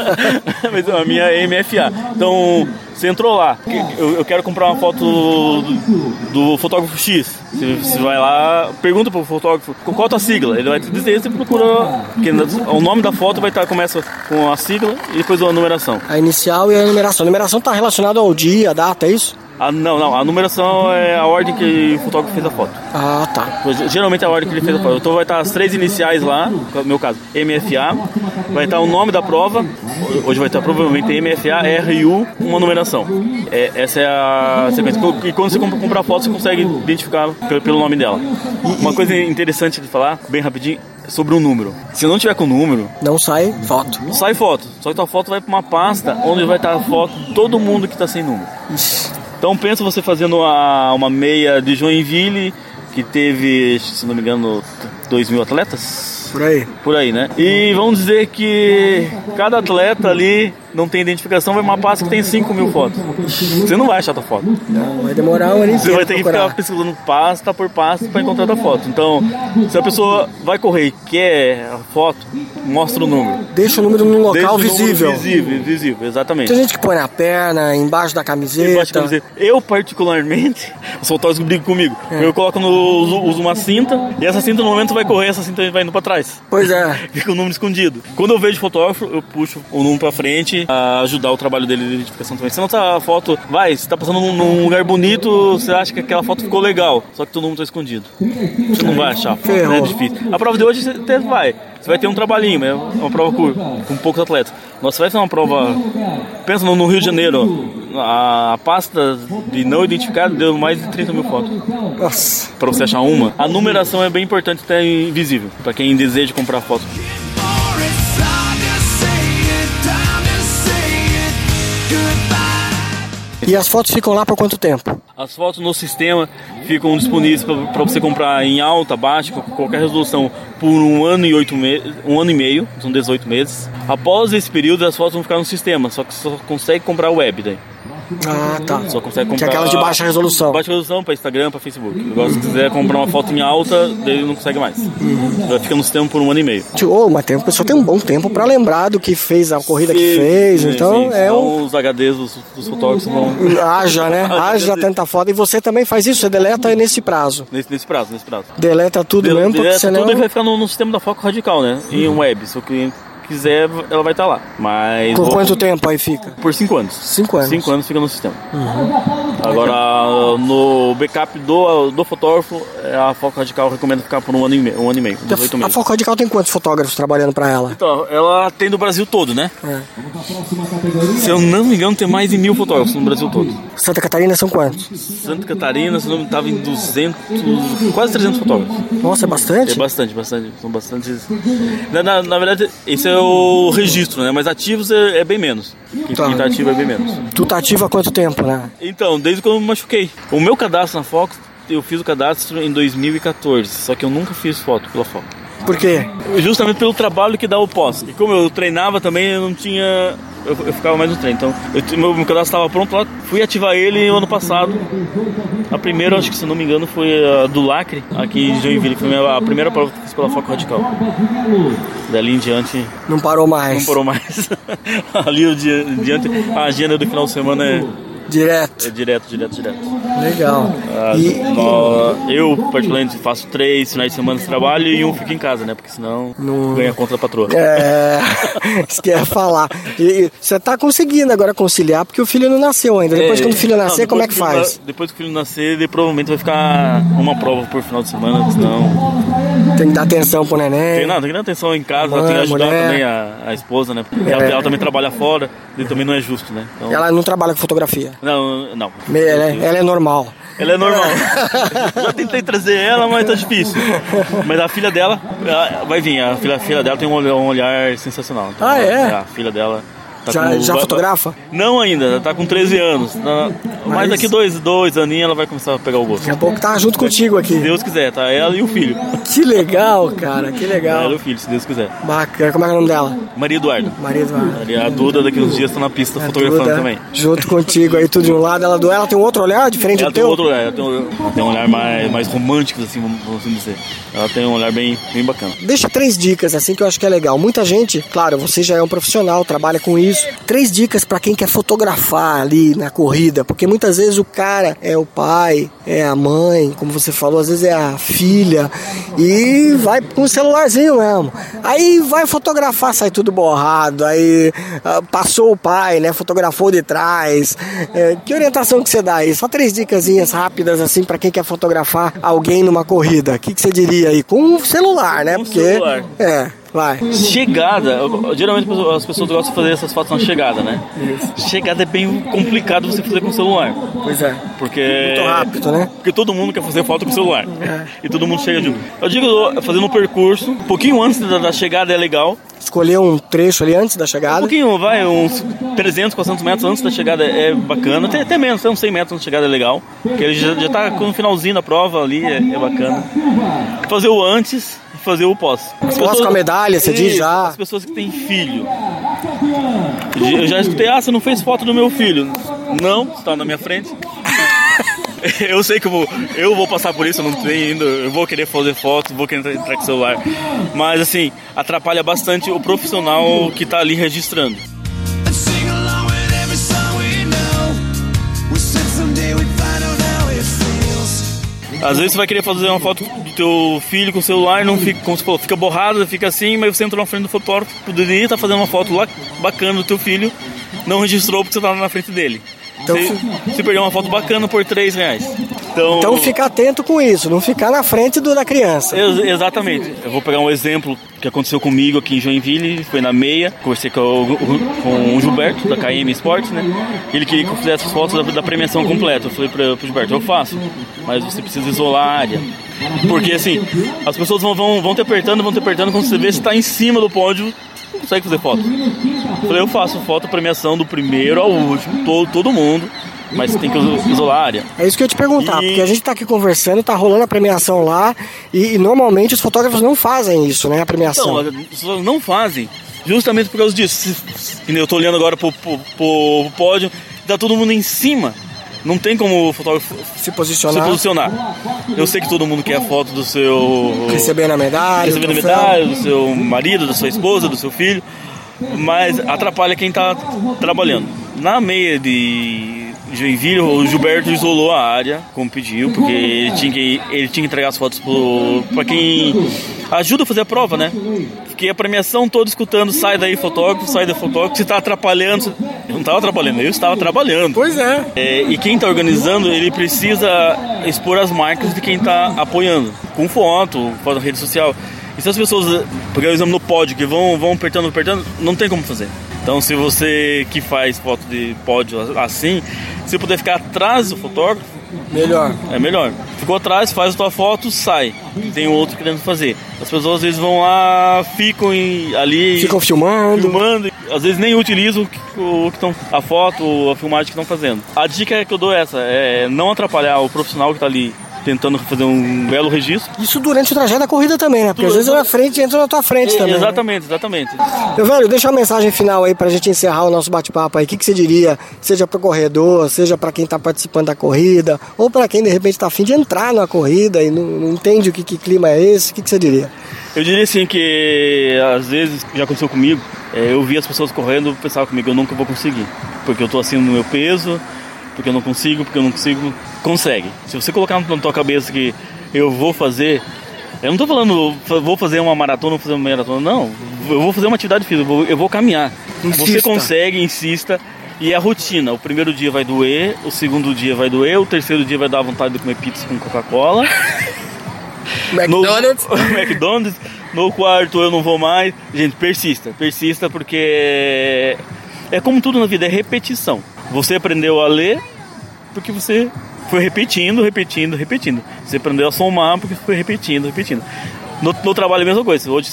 Mas a minha é MFA. Então, você entrou lá, eu, eu quero comprar uma foto do, do fotógrafo X. Você, você vai lá, pergunta pro fotógrafo qual a tua sigla. Ele vai te dizer, você procura. O nome da foto vai estar, começa com a sigla e depois a numeração.
A inicial e a numeração. A numeração tá relacionada ao dia, a data, é isso?
Ah, não, não, a numeração é a ordem que o fotógrafo fez a foto.
Ah, tá.
Pois, Geralmente é a ordem que ele fez a prova. Então vai estar as três iniciais lá, no meu caso, MFA, vai estar o nome da prova, hoje vai estar provavelmente MFA, RU, uma numeração. É, essa é a sequência. E quando você compra, compra a foto, você consegue identificar pelo, nome dela. Uma coisa interessante de falar, bem rapidinho, é sobre o número. Se não tiver com o número,
Não sai foto.
sai foto. Só que tua foto vai para uma pasta onde vai estar a foto de todo mundo que está sem número. Então pensa você fazendo uma, uma meia de Joinville que teve, se não me engano, 2 mil atletas.
Por aí.
Por aí, né? E vamos dizer que cada atleta ali não tem identificação, vai uma pasta que tem 5 mil fotos. Você não vai achar tua foto.
Não, vai demorar um ano
Você vai ter que
procurar.
ficar pesquisando pasta por pasta para encontrar a foto. Então, se a pessoa vai correr e quer a foto, mostra o número.
Deixa o número num local
Deixa o número
visível.
Visível, visível, exatamente.
Tem gente que põe na perna, embaixo da camiseta.
Embaixo da camiseta. Eu, particularmente, os fotógrafos brigam comigo.
É.
Eu coloco no, uso, uso uma cinta e essa cinta no momento vai correr, essa cinta vai indo pra trás.
Pois é.
Fica o número escondido. Quando eu vejo fotógrafo, eu puxo o número pra frente a ajudar o trabalho dele de identificação também. Senão tá a foto, vai, você tá passando num, num lugar bonito, você acha que aquela foto ficou legal, só que teu número tá escondido. Você não vai achar a foto,
Ferrou.
é difícil. A prova de hoje você até vai. Você vai ter um trabalhinho, mas é uma prova curta, com poucos atletas. Nossa, vai fazer uma prova. Pensa no no Rio de Janeiro, a pasta de não identificado deu mais de 30 mil fotos
Nossa.
para você achar uma. A numeração é bem importante até invisível, para quem deseja comprar foto.
E as fotos ficam lá por quanto tempo?
As fotos no sistema ficam disponíveis para você comprar em alta, baixa, qualquer resolução por um ano e oito meses, um ano e meio, são 18 meses. Após esse período, as fotos vão ficar no sistema, só que só consegue comprar web daí.
Ah, tá.
Só consegue
Que
comprar
é aquelas de baixa resolução.
Baixa resolução para Instagram, para Facebook. Agora, se quiser comprar uma foto em alta, daí não consegue mais.
Uhum.
Vai ficar no sistema por um ano e meio.
Ô, mas tem, a pessoa tem um bom tempo pra lembrar do que fez, a corrida que
Sim,
fez.
sim,
então
sim.
é um.
Os HDs dos, dos fotógrafos vão.
Haja, né? Haja tanta foto. E você também faz isso? Você deleta nesse prazo.
Nesse, nesse prazo, nesse prazo.
Deleta tudo mesmo, porque
Essa
senão.
tudo vai ficar no, no sistema da Foco Radical, né? Em web. Se o cliente quiser, ela vai estar lá. Mas.
Por
vou-
quanto tempo aí fica?
Por 5 anos.
Cinco anos. Uhum.
5 anos fica no sistema. Agora, no backup do, do fotógrafo, é, a Foco Radical recomenda ficar por um ano e meio, um ano e meio 18
A
meses.
Foco Radical tem quantos fotógrafos trabalhando pra ela?
Então, ela tem do Brasil todo, né?
É.
Se eu não me engano, tem mais de mil fotógrafos no Brasil todo.
Santa Catarina são quantos?
Santa Catarina, se não me estava em 200, quase 300 fotógrafos.
Nossa, é
É
bastante?
bastante, bastante. São bastantes. Na, na, na verdade, esse é o registro, né? Mas ativos é, é bem menos. Quem,
Tá.
quem tá ativo é bem menos.
Tu tá ativo há quanto tempo, né?
Então, desde que eu me machuquei. O meu cadastro na Fox, eu fiz o cadastro em 2014. Só que eu nunca fiz foto pela Fox.
Por quê?
Justamente pelo trabalho que dá o pós. E como eu treinava também, eu não tinha. Eu, eu ficava mais no treino. Então, eu, meu, meu cadastro estava pronto lá. Fui ativar ele ano passado. A primeira, acho que se não me engano, foi a do Lacre, aqui em Joinville. Foi a primeira prova que fiz pela Foco Radical. Dali em diante,
Não parou mais.
não parou mais. Ali em diante, a agenda do final de semana é,
Direto.
é direto, direto, direto.
Legal.
Ah,
E,
nó- eu, particularmente, faço três finais de semana de trabalho e um fica em casa, né? Porque senão
Não-
ganha conta da patroa.
É, isso que falar. E, você tá conseguindo agora conciliar porque o filho não nasceu ainda. Depois
É,
que o filho
não,
nascer, como é que faz?
depois que o filho nascer, ele provavelmente vai ficar uma prova por final de semana, senão.
Tem que dar atenção pro neném.
Tem, não, tem que dar atenção em casa,
Mãe,
tem que ajudar
mulher.
também a, a esposa, né? Porque ela,
É.
ela também trabalha fora, e também não é justo, né? Então,
Ela não trabalha com fotografia.
Não, não.
Ela, é- ela é normal.
Ela é normal. Já tentei trazer ela, mas tá difícil. Mas a filha dela ela vai vir. A filha, a filha dela tem um olhar, um olhar sensacional.
Ah, é?
A filha dela. Tá
Já-
com-
já
vai-
fotografa?
Não ainda, ela tá com 13 anos. Tá- Mas,
Mas-
daqui dois, dois aninhos ela vai começar a pegar o gosto.
Daqui a pouco tá junto contigo aqui.
Se Deus quiser, tá? Ela e o filho.
Que legal, cara, que legal.
Ela e o filho, se Deus quiser.
Bacana. Como é é o nome dela?
Maria Eduarda.
Maria Eduarda.
Maria- A Duda daqui uns dias tá na pista
A
fotografando
Duda,
também.
Junto contigo aí, tudo de um lado. Ela do ela tem um outro olhar diferente
Ela
do
tem
teu?
outro olhar, ela tem um, tem um olhar mais, mais romântico, assim, vamos vamos assim dizer. Ela tem um olhar bem, bem bacana.
Deixa três dicas assim que eu acho que é legal. Muita gente, claro, você já é um profissional, trabalha com isso. Três dicas pra quem quer fotografar ali na corrida, porque muitas vezes o cara é o pai, é a mãe, como você falou, às vezes é a filha e vai com o celularzinho mesmo. Aí vai fotografar, sai tudo borrado, aí ah, passou o pai, né, fotografou de trás. É, que orientação que você dá aí? Só três dicasinhas rápidas assim pra quem quer fotografar alguém numa corrida. O que, que você diria aí? Com o celular, né? Porque
celular.
é, vai.
Chegada, geralmente as pessoas gostam de fazer essas fotos na chegada, né? Chegada é bem complicado você fazer com o celular.
Pois é.
Porque.
Muito rápido, né?
Porque todo mundo quer fazer foto com o celular.
É.
E todo mundo chega junto. Eu digo, fazendo um percurso, um pouquinho antes da, da chegada é legal.
Escolher um trecho ali antes da
Um
chegada.
pouquinho, vai, uns 300, 400 metros antes da chegada é bacana. Até, até menos, até uns 100 metros antes da chegada é legal. Porque ele já, já tá com o finalzinho da prova ali, é, é bacana. Fazer o antes fazer o pós. As
Pós com a medalha, você diz já.
As pessoas que têm filho. Eu já escutei, ah, você não fez foto do meu filho. Não, está na minha frente. Eu sei que eu vou, eu vou passar por isso, eu não tenho ainda, eu vou querer fazer foto, vou querer entrar, com o celular. Mas assim, atrapalha bastante o profissional que tá ali registrando. Às vezes você vai querer fazer uma foto do teu filho com o celular, não fica, como você falou, fica borrada, fica assim, mas você entrou na frente do fotógrafo, poderia estar fazendo uma foto lá bacana do teu filho, não registrou porque você estava na frente dele.
Então
você, você perdeu uma foto bacana por 3 reais. Então,
Então fica atento com isso, não ficar na frente do, da criança.
Ex- Exatamente. Eu vou pegar um exemplo que aconteceu comigo aqui em Joinville, foi na meia, conversei com o, com o Gilberto, da KM Esportes, né? Ele queria que eu fizesse as fotos da, da premiação completa. Eu falei pra, pro Gilberto, eu faço, mas você precisa isolar a área. Porque assim, as pessoas vão, vão, vão te apertando, vão te apertando, quando você vê se tá em cima do pódio, consegue fazer foto. Eu falei, eu faço foto premiação do primeiro ao último, todo, todo mundo, mas tem que isolar a área.
É isso que eu ia te perguntar,
E-
porque a gente tá aqui conversando, tá rolando a premiação lá, e, e normalmente os fotógrafos não fazem isso, né? A premiação.
Pessoas não fazem justamente por causa disso. Eu tô olhando agora pro, pro, pro pódio, tá todo mundo em cima. Não tem como o fotógrafo
se
se
posicionar,
posicionar. Eu sei que todo mundo quer a foto do seu.
recebendo a medalha,
recebendo
troféu.
medalha, do seu marido, da sua esposa, do seu filho, mas atrapalha quem tá trabalhando. Na meia de Joinville, o Gilberto isolou a área, como pediu, porque ele tinha que, ele tinha que entregar as fotos para quem ajuda a fazer a prova, né? Fiquei a premiação toda escutando, sai daí fotógrafo, sai daí fotógrafo, você tá atrapalhando. Eu não estava trabalhando, eu estava trabalhando.
Pois é.
É, e quem está organizando, ele precisa expor as marcas de quem está apoiando, com foto, na rede social. E se as pessoas, porque eu exame no pódio, que vão, vão apertando, apertando, não tem como fazer. Então, se você que faz foto de pódio assim, se puder ficar atrás do fotógrafo,
Melhor.
é melhor. Ficou atrás, faz a tua foto, sai. Tem outro querendo fazer. As pessoas às vezes vão lá, ficam em- ali
Ficam filmando.
filmando, às vezes nem utilizam o o que estão a foto, a filmagem que estão fazendo. A dica que eu dou é essa, é não atrapalhar o profissional que está ali tentando fazer um belo registro.
Isso durante o trajeto da corrida também, né? Porque às vezes eu na frente entra na tua frente também. né?
exatamente, exatamente.
Meu velho, deixa uma mensagem final aí pra gente encerrar o nosso bate-papo aí. O que, que você diria, seja pro corredor, seja pra quem tá participando da corrida, ou pra quem de repente tá afim de entrar na corrida e não, não entende o que, que clima é esse, o que, que você diria?
Eu diria assim que às vezes já aconteceu comigo, é, eu vi as pessoas correndo e pensava comigo, eu nunca vou conseguir. Porque eu tô acima do meu peso, porque eu não consigo, porque eu não consigo. Consegue. Se você colocar na tua cabeça que eu vou fazer. Eu não tô falando, vou fazer uma maratona, vou fazer uma maratona, não. Eu vou fazer uma atividade física, eu vou, eu vou caminhar. Você
Insista.
consegue, insista. E é a rotina. O primeiro dia vai doer, o segundo dia vai doer, o terceiro dia vai dar vontade de comer pizza com Coca-Cola.
McDonald's.
No, McDonald's. No quarto eu não vou mais. Gente, persista. Persista porque é como tudo na vida, é repetição. Você aprendeu a ler porque você foi repetindo, repetindo, repetindo. Você aprendeu a somar porque foi repetindo, repetindo. No, no trabalho é a mesma coisa. Hoje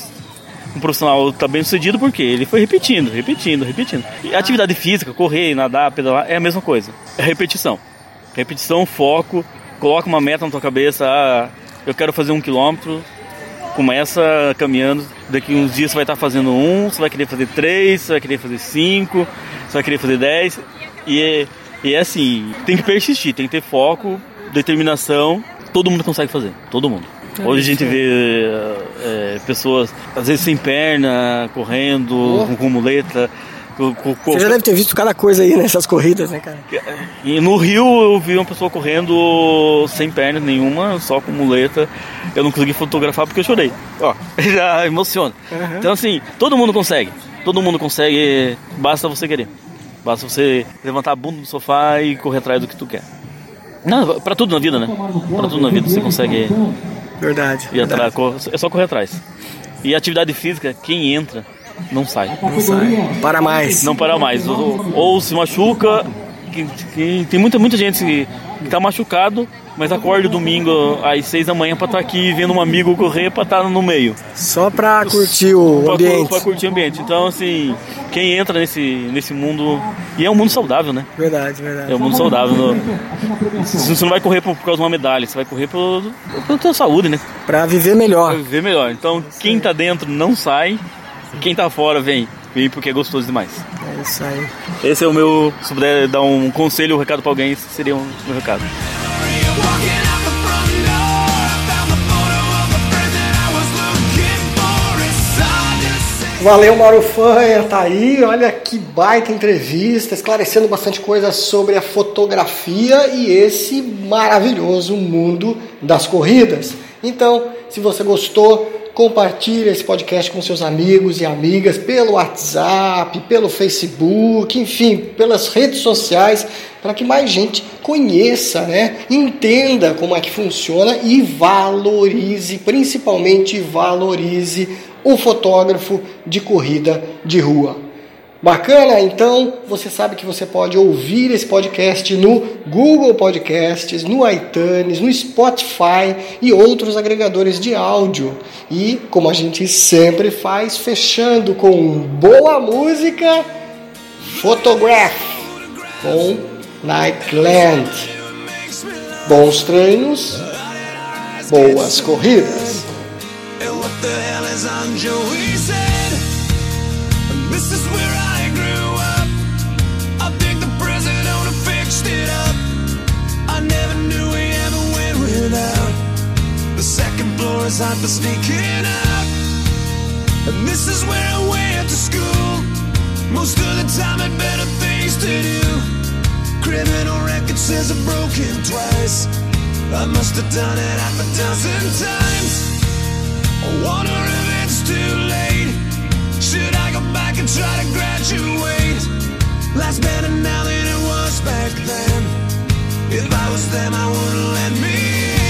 um profissional está bem sucedido porque ele foi repetindo, repetindo, repetindo. E a atividade física, correr, nadar, pedalar, é a mesma coisa. É repetição. Repetição, foco, coloca uma meta na tua cabeça, ah, eu quero fazer um quilômetro, começa caminhando, daqui uns dias você vai estar fazendo um, você vai querer fazer três, você vai querer fazer cinco, você vai querer fazer dez, e é, e é assim, tem que persistir, tem que ter foco, determinação, todo mundo consegue fazer, todo mundo. Hoje a gente vê é, pessoas, às vezes sem perna, correndo, com, com muleta. com- com- com-
Você já deve ter visto cada coisa aí nessas corridas, né, cara?
E no Rio eu vi uma pessoa correndo sem perna nenhuma, só com muleta. Eu não consegui fotografar porque eu chorei. Ó, já emociona. Então assim, todo mundo consegue. Todo mundo consegue, basta você querer. Basta você levantar a bunda do sofá e correr atrás do que tu quer. Não, pra tudo na vida, né? Pra tudo na vida você consegue
Verdade.
ir atrás, cor- é só correr atrás. E atividade física, quem entra, não sai.
Não sai. Para mais.
Não para mais. Ou, ou se machuca, que, que- tem muita, muita gente que, que tá machucado, mas acorda domingo às seis da manhã pra estar aqui vendo um amigo correr pra estar no meio.
Só pra curtir o
Pra,
ambiente.
pra curtir o ambiente. Então, assim, quem entra nesse, nesse mundo. E é um mundo saudável, né?
Verdade, verdade.
É um mundo saudável. no- Você não vai correr por, por causa de uma medalha, você vai correr pela tua saúde, né?
Pra viver melhor.
Pra viver melhor. Então, quem tá dentro não sai, quem tá fora vem. Vem porque é gostoso demais.
É isso aí.
Esse é o meu. Se puder dar um conselho, um recado pra alguém, esse seria o meu recado.
Valeu, Mauro Fanha, tá aí. Olha que baita entrevista, esclarecendo bastante coisa sobre a fotografia e esse maravilhoso mundo das corridas. Então, se você gostou, compartilhe esse podcast com seus amigos e amigas pelo WhatsApp, pelo Facebook, enfim, pelas redes sociais, para que mais gente conheça, né? Entenda como é que funciona e valorize, principalmente valorize o fotógrafo de corrida de rua. Bacana? Então você sabe que você pode ouvir esse podcast no Google Podcasts, no iTunes, no Spotify e outros agregadores de áudio. E como a gente sempre faz, fechando com boa música, Photograph com Nightland. Bons treinos, boas corridas.
And what the hell is on? This is where I floor hot for sneaking up. And this is where I went to school. Most of the time had better things to do. Criminal record says I've broken twice. I must have done it half a dozen times. I wonder if it's too late. Should I go back and try to graduate? Life's better now than it was back then. If I was them, I wouldn't let me